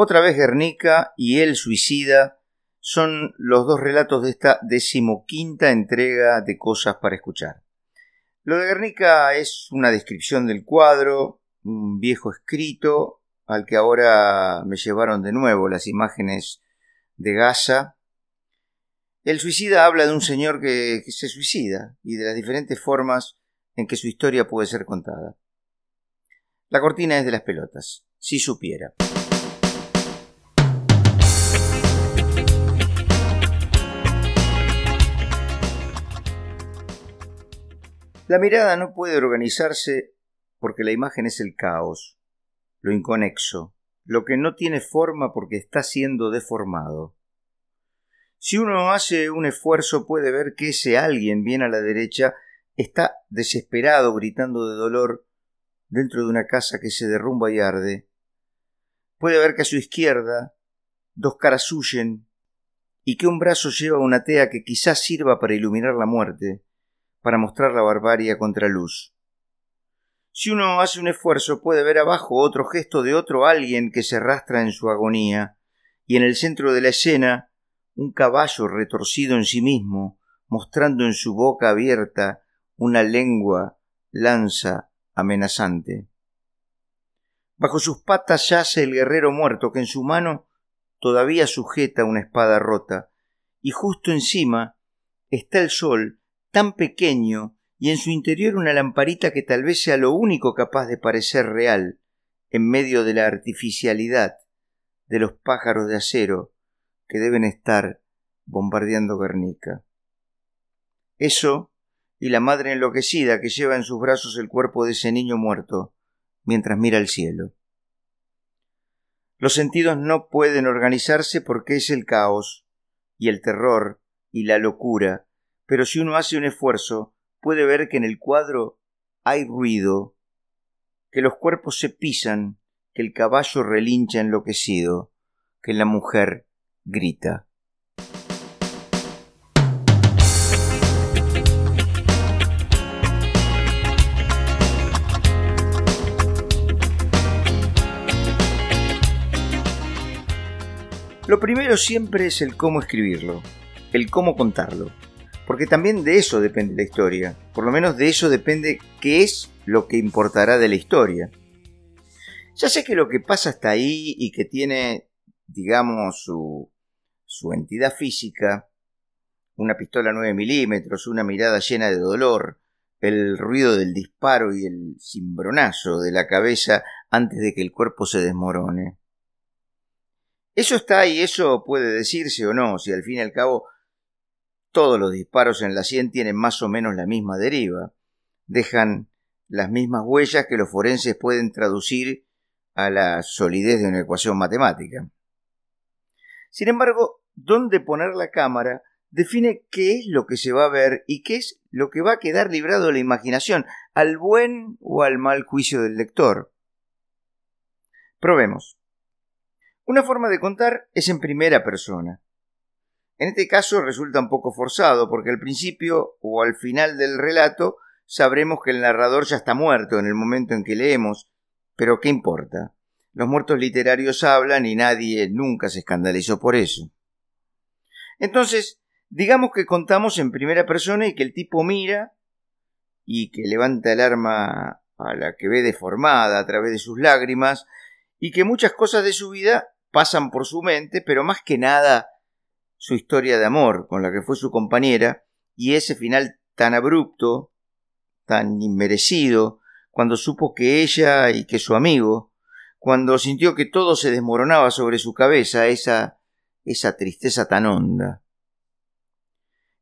Otra vez Guernica y El Suicida son los dos relatos de esta decimoquinta entrega de Cosas para Escuchar. Lo de Guernica es una descripción del cuadro, un viejo escrito al que ahora me llevaron de nuevo las imágenes de Gaza. El suicida habla de un señor que, que se suicida y de las diferentes formas en que su historia puede ser contada. La cortina es de las pelotas, si supiera. La mirada no puede organizarse porque la imagen es el caos, lo inconexo, lo que no tiene forma porque está siendo deformado. Si uno hace un esfuerzo puede ver que ese alguien bien a la derecha está desesperado gritando de dolor dentro de una casa que se derrumba y arde. Puede ver que a su izquierda dos caras huyen y que un brazo lleva una tea que quizás sirva para iluminar la muerte para mostrar la barbarie a contraluz. Si uno hace un esfuerzo puede ver abajo otro gesto de otro alguien que se arrastra en su agonía, y en el centro de la escena un caballo retorcido en sí mismo, mostrando en su boca abierta una lengua lanza amenazante. Bajo sus patas yace el guerrero muerto que en su mano todavía sujeta una espada rota, y justo encima está el sol tan pequeño y en su interior una lamparita que tal vez sea lo único capaz de parecer real en medio de la artificialidad de los pájaros de acero que deben estar bombardeando Guernica. Eso y la madre enloquecida que lleva en sus brazos el cuerpo de ese niño muerto mientras mira el cielo. Los sentidos no pueden organizarse porque es el caos y el terror y la locura pero si uno hace un esfuerzo, puede ver que en el cuadro hay ruido, que los cuerpos se pisan, que el caballo relincha enloquecido, que la mujer grita. Lo primero siempre es el cómo escribirlo, el cómo contarlo porque también de eso depende la historia, por lo menos de eso depende qué es lo que importará de la historia. Ya sé que lo que pasa hasta ahí y que tiene, digamos, su, su entidad física, una pistola 9 milímetros, una mirada llena de dolor, el ruido del disparo y el cimbronazo de la cabeza antes de que el cuerpo se desmorone. Eso está ahí, eso puede decirse o no, si al fin y al cabo todos los disparos en la sien tienen más o menos la misma deriva. Dejan las mismas huellas que los forenses pueden traducir a la solidez de una ecuación matemática. Sin embargo, dónde poner la cámara define qué es lo que se va a ver y qué es lo que va a quedar librado de la imaginación, al buen o al mal juicio del lector. Probemos. Una forma de contar es en primera persona. En este caso resulta un poco forzado, porque al principio o al final del relato sabremos que el narrador ya está muerto en el momento en que leemos, pero ¿qué importa? Los muertos literarios hablan y nadie nunca se escandalizó por eso. Entonces, digamos que contamos en primera persona y que el tipo mira y que levanta el arma a la que ve deformada a través de sus lágrimas y que muchas cosas de su vida pasan por su mente, pero más que nada su historia de amor con la que fue su compañera y ese final tan abrupto, tan inmerecido, cuando supo que ella y que su amigo, cuando sintió que todo se desmoronaba sobre su cabeza, esa esa tristeza tan honda.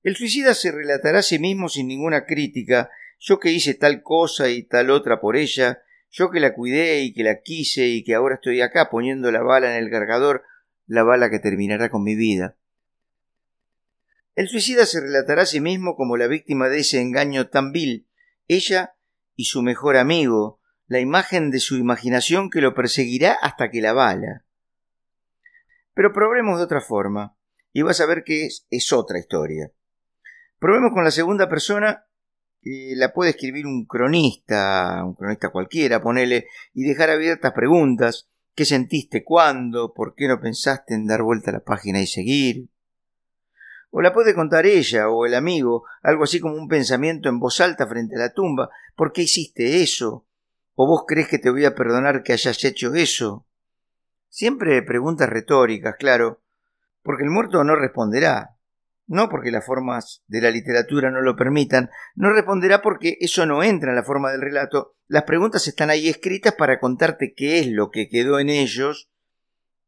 El suicida se relatará a sí mismo sin ninguna crítica, yo que hice tal cosa y tal otra por ella, yo que la cuidé y que la quise y que ahora estoy acá poniendo la bala en el cargador, la bala que terminará con mi vida. El suicida se relatará a sí mismo como la víctima de ese engaño tan vil, ella y su mejor amigo, la imagen de su imaginación que lo perseguirá hasta que la bala. Pero probemos de otra forma, y vas a ver que es, otra historia. Probemos con la segunda persona, que la puede escribir un cronista, un cronista cualquiera, ponele, y dejar abiertas preguntas, ¿Qué sentiste? ¿Cuándo? ¿Por qué no pensaste en dar vuelta a la página y seguir? O la puede contar ella o el amigo, algo así como un pensamiento en voz alta frente a la tumba. ¿Por qué hiciste eso? ¿O vos crees que te voy a perdonar que hayas hecho eso? Siempre preguntas retóricas, claro, porque el muerto no responderá. No porque las formas de la literatura no lo permitan, no responderá porque eso no entra en la forma del relato. Las preguntas están ahí escritas para contarte qué es lo que quedó en ellos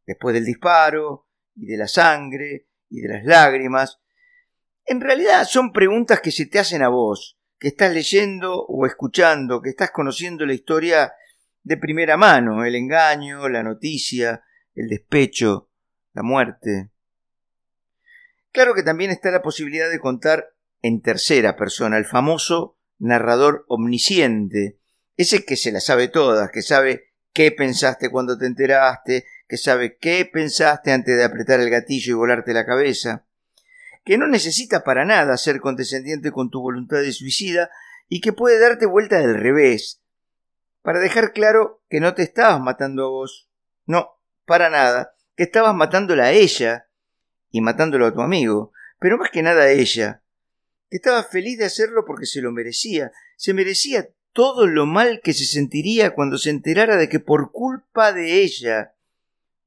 después del disparo, y de la sangre, y de las lágrimas. En realidad son preguntas que se te hacen a vos, que estás leyendo o escuchando, que estás conociendo la historia de primera mano, el engaño, la noticia, el despecho, la muerte. Claro que también está la posibilidad de contar en tercera persona, el famoso narrador omnisciente, ese que se la sabe todas, que sabe qué pensaste cuando te enteraste, que sabe qué pensaste antes de apretar el gatillo y volarte la cabeza, que no necesita para nada ser condescendiente con tu voluntad de suicida y que puede darte vuelta del revés, para dejar claro que no te estabas matando a vos, no, para nada, que estabas matándola a ella y matándolo a tu amigo, pero más que nada a ella, que estaba feliz de hacerlo porque se lo merecía, se merecía todo lo mal que se sentiría cuando se enterara de que por culpa de ella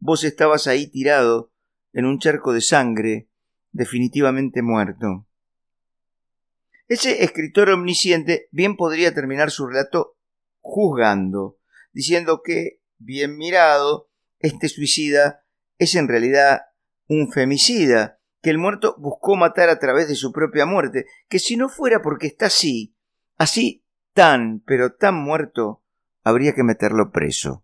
vos estabas ahí tirado en un charco de sangre, definitivamente muerto. Ese escritor omnisciente bien podría terminar su relato juzgando, diciendo que, bien mirado, este suicida es en realidad un femicida, que el muerto buscó matar a través de su propia muerte, que si no fuera porque está así, así tan, pero tan muerto, habría que meterlo preso.